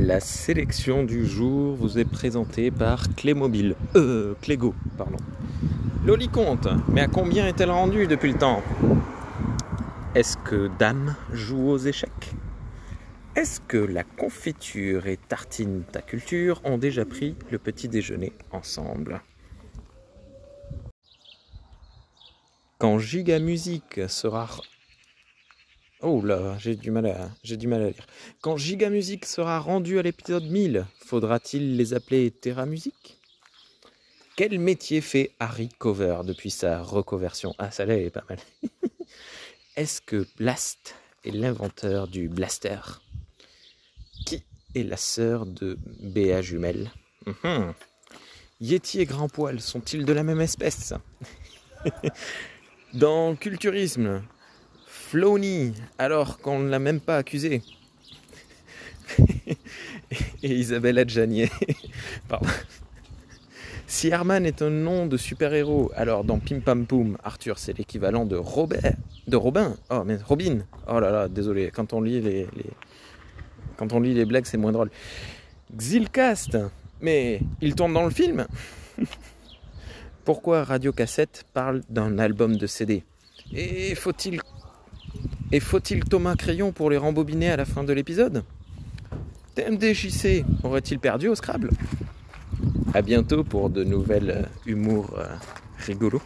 La sélection du jour vous est présentée par Clémobile. Euh, Clégo, pardon. Loliconte, mais à combien est-elle rendue depuis le temps? Est-ce que Dame joue aux échecs? Est-ce que la confiture et tartine ta culture ont déjà pris le petit déjeuner ensemble? Quand Giga Music sera Oh là, j'ai du mal à, j'ai du mal à lire. Quand Giga Music sera rendu à l'épisode 1000, faudra-t-il les appeler Terra Music Quel métier fait Harry Cover depuis sa reconversion? Ah, ça là est pas mal. Est-ce que Blast est l'inventeur du blaster? Qui est la sœur de Béa Jumelle mhm. Yeti et Grand Poil sont-ils de la même espèce? Dans Culturisme, Flowny, alors qu'on ne l'a même pas accusé. Et Isabelle Adjanier. Pardon. Si Herman est un nom de super-héros, alors dans Pim Pam Poum, Arthur c'est l'équivalent de Robert, de Robin. Oh mais Robin. Oh là là, désolé. Quand on lit les, les... quand on lit les blagues, c'est moins drôle. Xilcast. Mais il tourne dans le film. Pourquoi Radio Cassette parle d'un album de CD Et faut-il et faut-il Thomas Crayon pour les rembobiner à la fin de l'épisode? TMDJC aurait-il perdu au Scrabble? A bientôt pour de nouvelles humours rigolos.